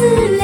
自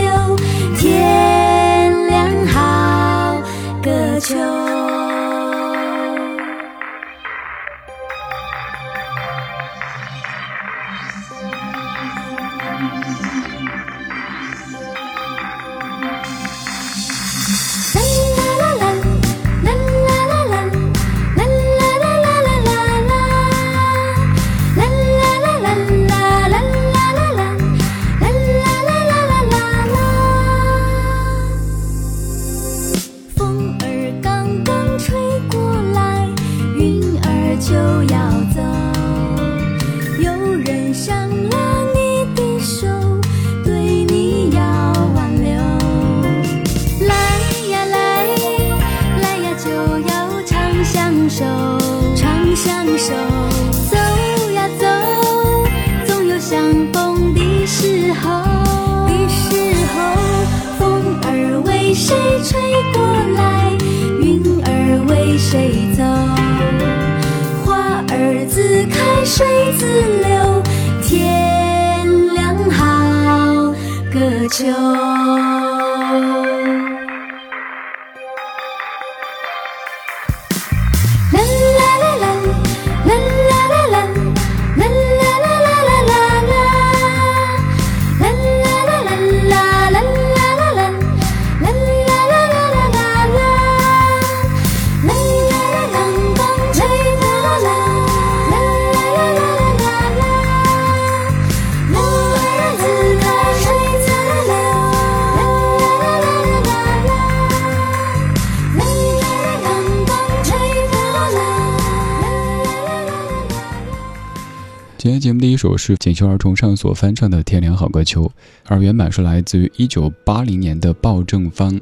今天节目第一首是锦绣儿童上所翻唱的《天凉好个秋》，而原版是来自于一九八零年的鲍正芳。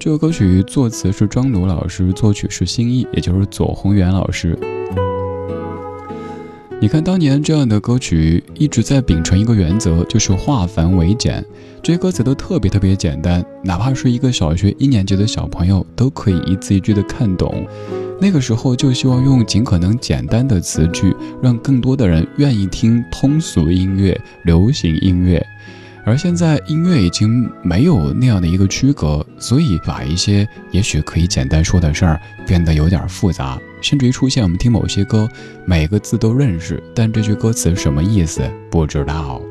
这首歌曲作词是庄奴老师，作曲是新意，也就是左宏元老师。你看，当年这样的歌曲一直在秉承一个原则，就是化繁为简。这些歌词都特别特别简单，哪怕是一个小学一年级的小朋友都可以一字一句的看懂。那个时候就希望用尽可能简单的词句，让更多的人愿意听通俗音乐、流行音乐。而现在音乐已经没有那样的一个区隔，所以把一些也许可以简单说的事儿变得有点复杂，甚至于出现我们听某些歌，每个字都认识，但这句歌词什么意思不知道。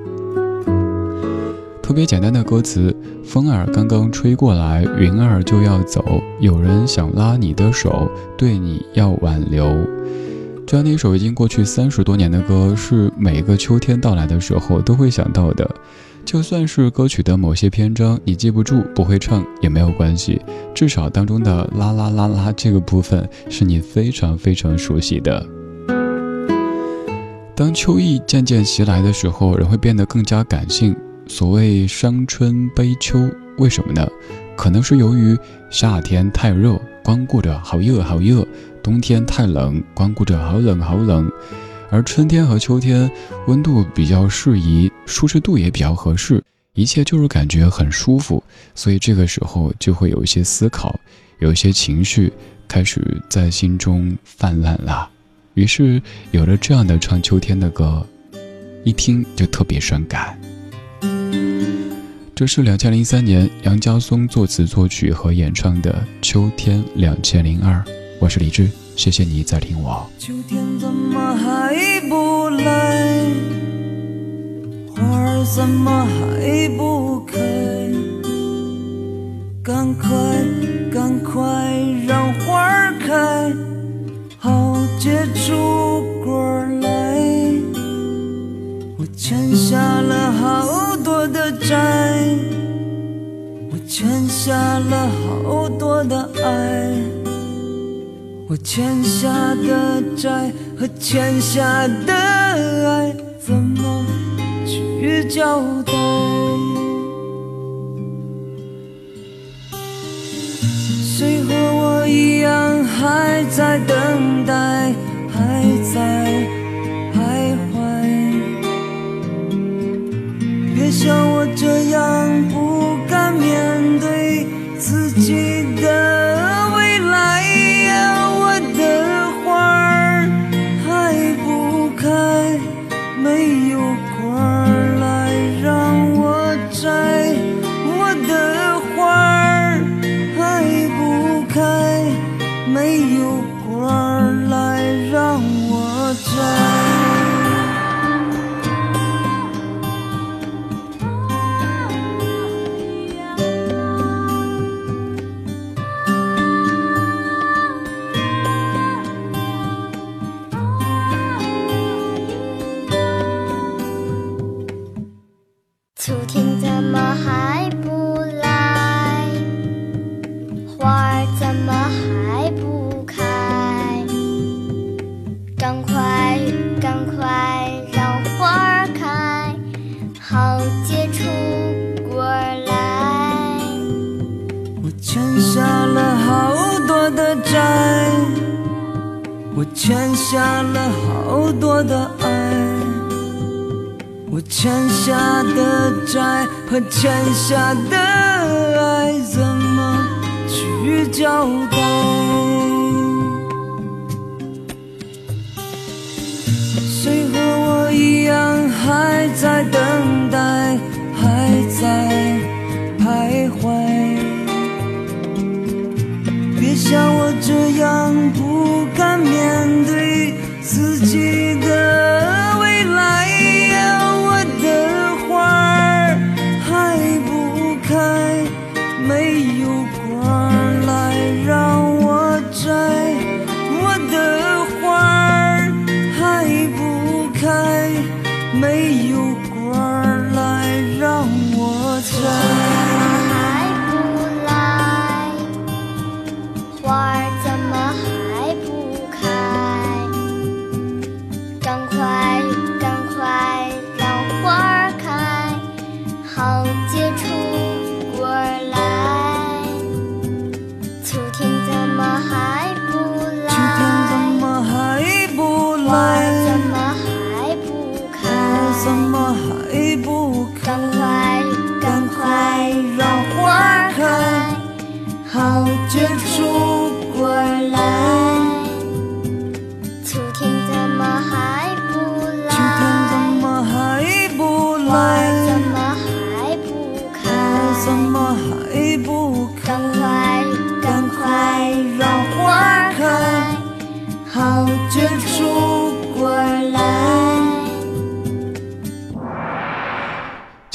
特别简单的歌词，风儿刚刚吹过来，云儿就要走。有人想拉你的手，对你要挽留。这样的一首已经过去三十多年的歌，是每个秋天到来的时候都会想到的。就算是歌曲的某些篇章你记不住、不会唱也没有关系，至少当中的啦啦啦啦这个部分是你非常非常熟悉的。当秋意渐渐袭来的时候，人会变得更加感性。所谓伤春悲秋，为什么呢？可能是由于夏天太热，光顾着好热好热；冬天太冷，光顾着好冷好冷。而春天和秋天温度比较适宜，舒适度也比较合适，一切就是感觉很舒服。所以这个时候就会有一些思考，有一些情绪开始在心中泛滥了。于是有了这样的唱秋天的歌，一听就特别伤感。这是两千零三年杨家松作词作曲和演唱的《秋天两千零二》，我是李志，谢谢你在听我。秋天怎么还不来？花儿怎么还不开？赶快赶快让花儿开，好结出果来。我欠下了好多的债。我欠下了好多的爱，我欠下的债和欠下的爱怎么去交代？谁和我一样还在等待还在徘徊。别像我这样不下的爱怎么去交代？谁和我一样还在等待，还在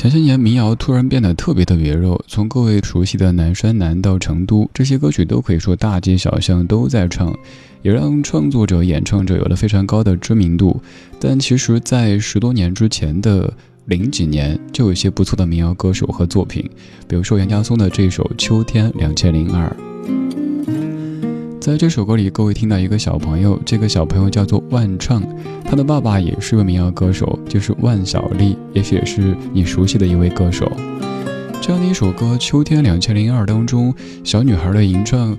前些年民谣突然变得特别特别热，从各位熟悉的南山南到成都，这些歌曲都可以说大街小巷都在唱，也让创作者、演唱者有了非常高的知名度。但其实，在十多年之前的零几年，就有一些不错的民谣歌手和作品，比如说杨家松的这首《秋天两千零二》。在这首歌里，各位听到一个小朋友，这个小朋友叫做万畅，他的爸爸也是位民谣歌手，就是万晓利，也许也是你熟悉的一位歌手。这样的一首歌《秋天两千零二》当中，小女孩的吟唱，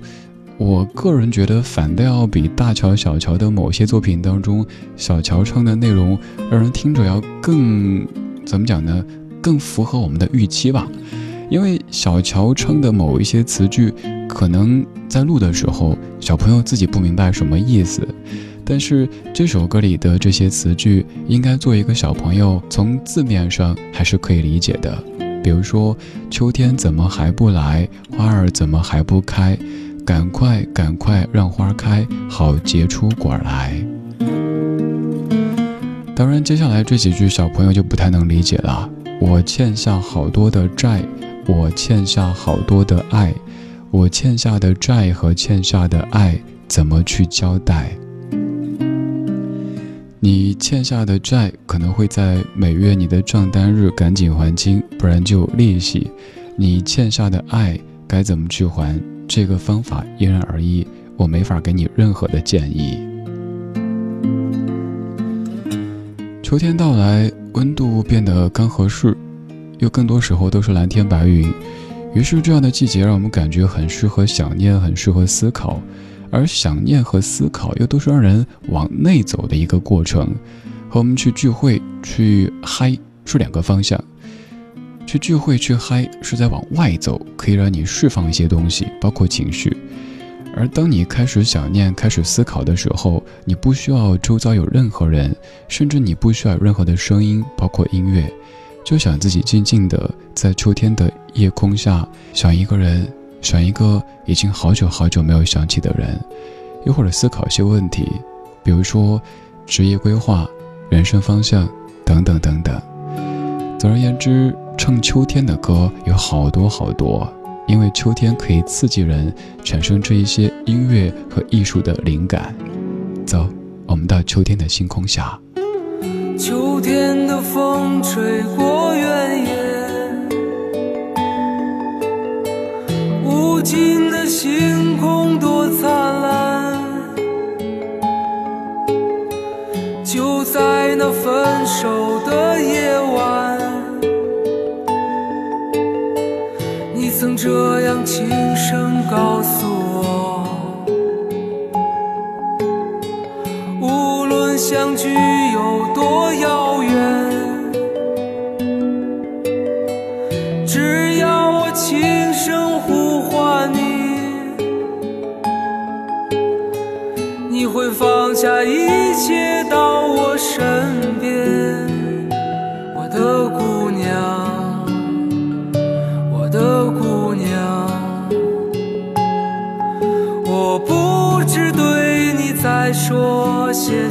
我个人觉得反倒要比大乔、小乔的某些作品当中，小乔唱的内容让人听着要更怎么讲呢？更符合我们的预期吧。因为小乔唱的某一些词句，可能在录的时候，小朋友自己不明白什么意思，但是这首歌里的这些词句，应该做一个小朋友从字面上还是可以理解的。比如说，秋天怎么还不来？花儿怎么还不开？赶快赶快让花开，好结出果来。当然，接下来这几句小朋友就不太能理解了。我欠下好多的债，我欠下好多的爱，我欠下的债和欠下的爱怎么去交代？你欠下的债可能会在每月你的账单日赶紧还清，不然就利息。你欠下的爱该怎么去还？这个方法因人而异，我没法给你任何的建议。秋天到来，温度变得刚合适，又更多时候都是蓝天白云。于是，这样的季节让我们感觉很适合想念，很适合思考。而想念和思考又都是让人往内走的一个过程，和我们去聚会、去嗨是两个方向。去聚会、去嗨是在往外走，可以让你释放一些东西，包括情绪。而当你开始想念、开始思考的时候，你不需要周遭有任何人，甚至你不需要任何的声音，包括音乐，就想自己静静的在秋天的夜空下想一个人。想一个已经好久好久没有想起的人，又或者思考一些问题，比如说职业规划、人生方向等等等等。总而言之，唱秋天的歌有好多好多，因为秋天可以刺激人产生这一些音乐和艺术的灵感。走，我们到秋天的星空下。秋天的风吹过原野。星空多灿烂，就在那分手的夜晚，你曾这样轻声告诉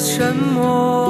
沉默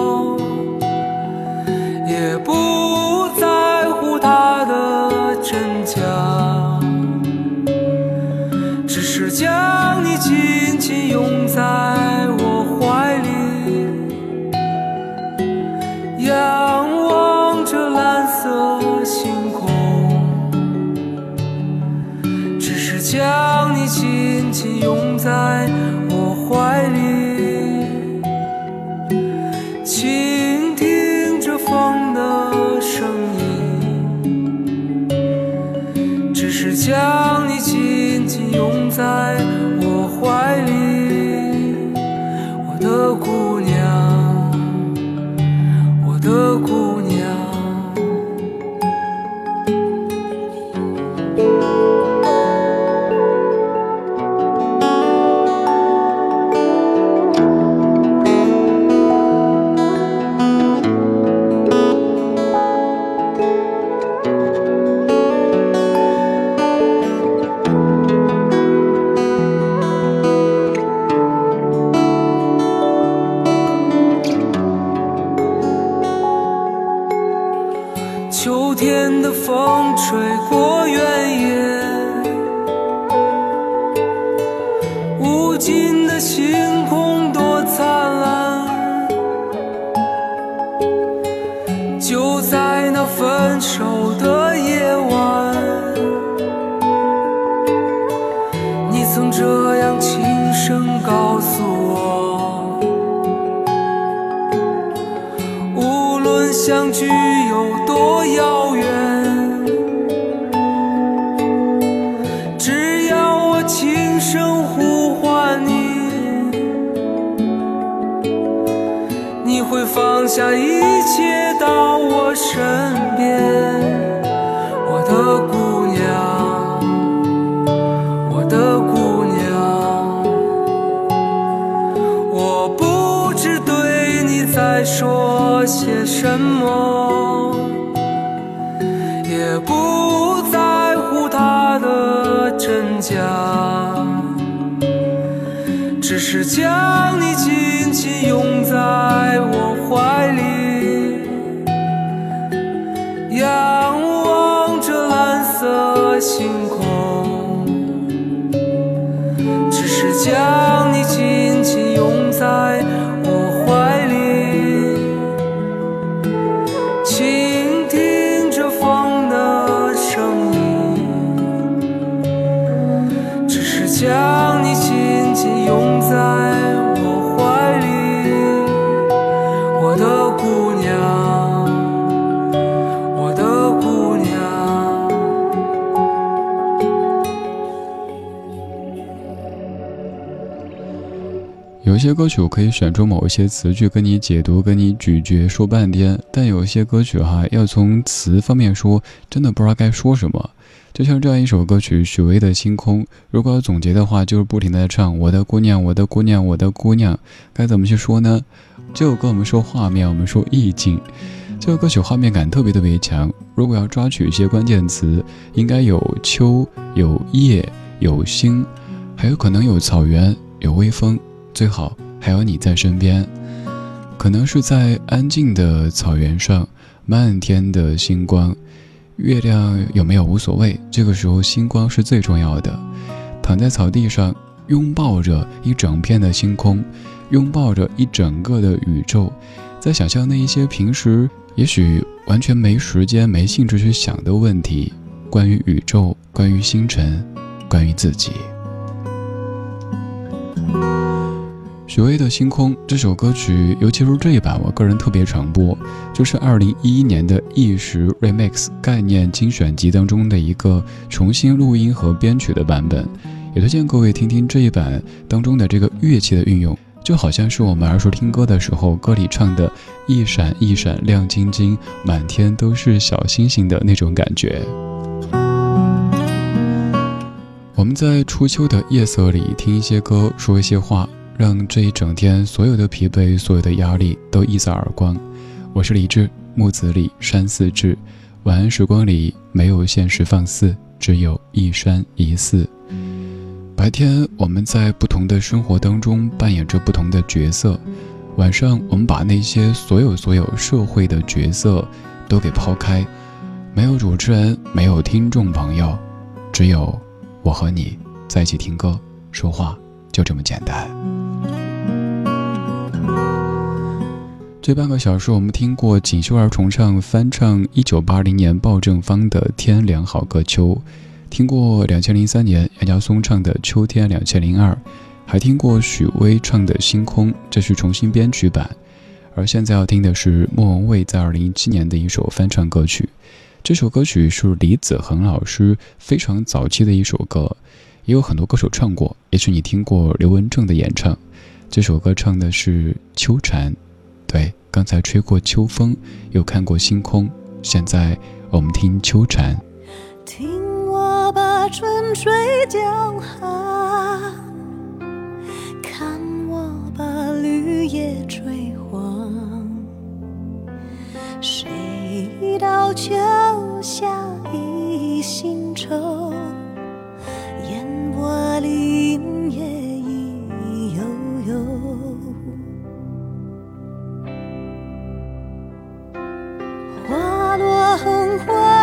只秋天的风吹过原野，无尽的星空多灿烂。就在那分手的夜晚，你曾这样轻声告诉我。无论相聚会放下一切到我身边，我的姑娘，我的姑娘。我不知对你在说些什么，也不在乎它的真假，只是将你紧紧拥在我怀里，仰望着蓝色星空。只是将些歌曲我可以选出某一些词句跟你解读，跟你咀嚼说半天，但有一些歌曲哈，要从词方面说，真的不知道该说什么。就像这样一首歌曲，许巍的《星空》，如果要总结的话，就是不停的唱“我的姑娘，我的姑娘，我的姑娘”，该怎么去说呢？这首歌我们说画面，我们说意境。这个歌曲画面感特别特别强，如果要抓取一些关键词，应该有秋、有叶、有星，还有可能有草原、有微风。最好还有你在身边，可能是在安静的草原上，漫天的星光，月亮有没有无所谓，这个时候星光是最重要的。躺在草地上，拥抱着一整片的星空，拥抱着一整个的宇宙，在想象那一些平时也许完全没时间、没兴致去想的问题，关于宇宙，关于星辰，关于自己。许巍的《星空》这首歌曲，尤其是这一版，我个人特别常播，就是二零一一年的一时 Remix 概念精选集当中的一个重新录音和编曲的版本，也推荐各位听听这一版当中的这个乐器的运用。就好像是我们儿时听歌的时候，歌里唱的“一闪一闪亮晶晶，满天都是小星星”的那种感觉。我们在初秋的夜色里听一些歌，说一些话，让这一整天所有的疲惫、所有的压力都一扫而光。我是李志，木子李，山寺志。晚安时光里没有现实放肆，只有一山一寺。白天我们在不同的生活当中扮演着不同的角色，晚上我们把那些所有所有社会的角色都给抛开，没有主持人，没有听众朋友，只有我和你在一起听歌说话，就这么简单。这半个小时我们听过锦绣儿重唱翻唱一九八零年鲍正芳的《天凉好个秋》。听过两千零三年杨家松唱的《秋天两千零二》，还听过许巍唱的《星空》，这是重新编曲版。而现在要听的是莫文蔚在二零一七年的一首翻唱歌曲。这首歌曲是李子恒老师非常早期的一首歌，也有很多歌手唱过，也许你听过刘文正的演唱。这首歌唱的是秋蝉，对，刚才吹过秋风，又看过星空，现在我们听秋蝉。听我。把春水江寒，看我把绿叶吹黄。谁道秋下一心愁？烟波里花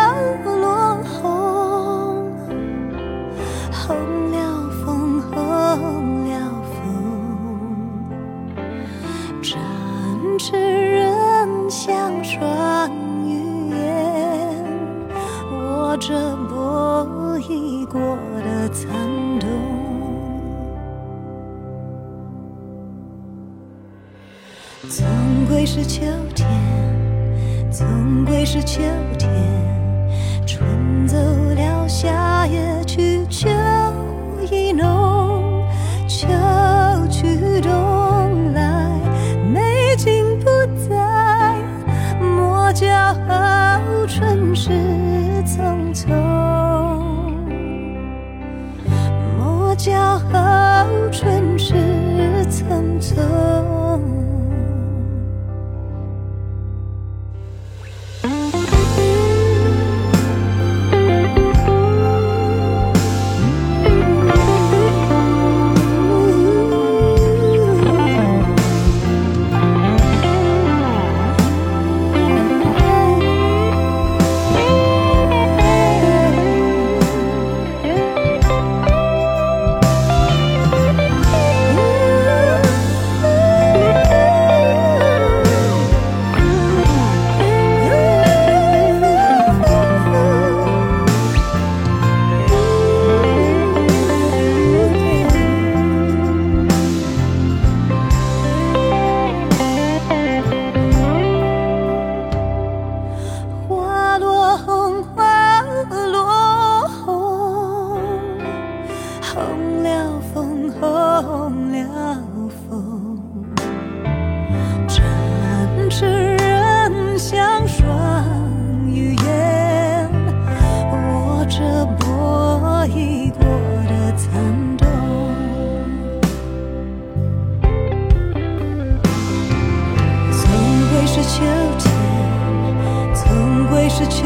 秋天总归是秋